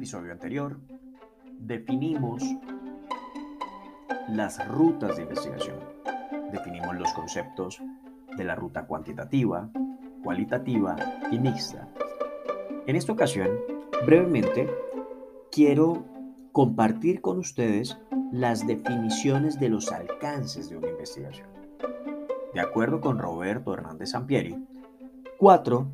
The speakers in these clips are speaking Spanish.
episodio anterior, definimos las rutas de investigación. Definimos los conceptos de la ruta cuantitativa, cualitativa y mixta. En esta ocasión, brevemente, quiero compartir con ustedes las definiciones de los alcances de una investigación. De acuerdo con Roberto Hernández Sampieri, cuatro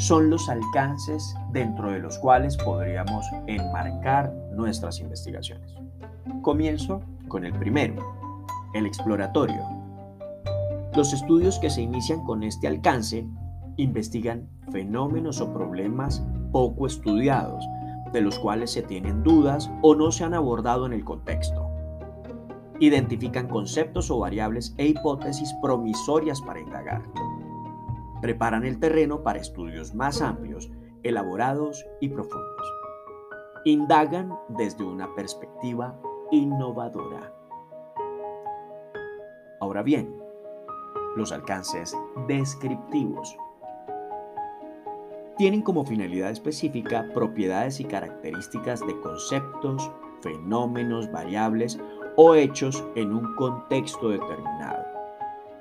son los alcances dentro de los cuales podríamos enmarcar nuestras investigaciones. Comienzo con el primero, el exploratorio. Los estudios que se inician con este alcance investigan fenómenos o problemas poco estudiados, de los cuales se tienen dudas o no se han abordado en el contexto. Identifican conceptos o variables e hipótesis promisorias para indagar. Preparan el terreno para estudios más amplios, elaborados y profundos. Indagan desde una perspectiva innovadora. Ahora bien, los alcances descriptivos tienen como finalidad específica propiedades y características de conceptos, fenómenos, variables o hechos en un contexto determinado.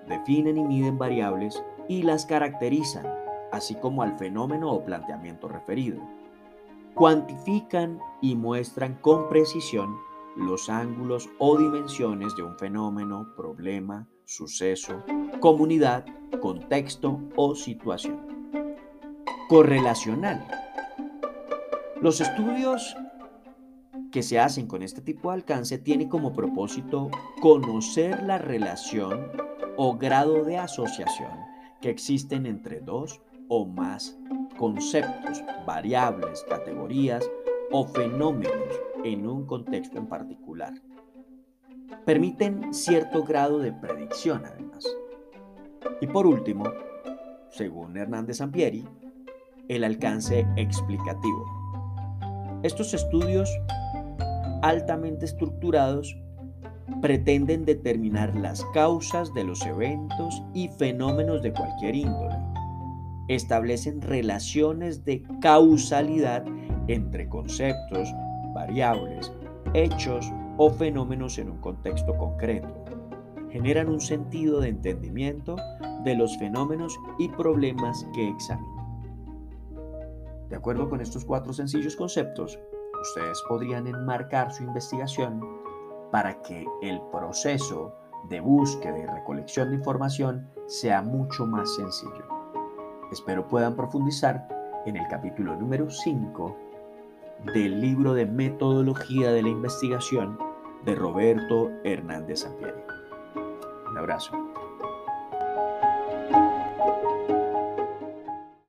Definen y miden variables y las caracterizan, así como al fenómeno o planteamiento referido. Cuantifican y muestran con precisión los ángulos o dimensiones de un fenómeno, problema, suceso, comunidad, contexto o situación correlacional. Los estudios que se hacen con este tipo de alcance tienen como propósito conocer la relación o grado de asociación que existen entre dos o más conceptos, variables, categorías o fenómenos en un contexto en particular. Permiten cierto grado de predicción además. Y por último, según Hernández Sampieri, el alcance explicativo. Estos estudios altamente estructurados pretenden determinar las causas de los eventos y fenómenos de cualquier índole. Establecen relaciones de causalidad entre conceptos, variables, hechos o fenómenos en un contexto concreto. Generan un sentido de entendimiento de los fenómenos y problemas que examinan. De acuerdo con estos cuatro sencillos conceptos, ustedes podrían enmarcar su investigación para que el proceso de búsqueda y recolección de información sea mucho más sencillo. Espero puedan profundizar en el capítulo número 5 del libro de Metodología de la Investigación de Roberto Hernández Sampieri. Un abrazo.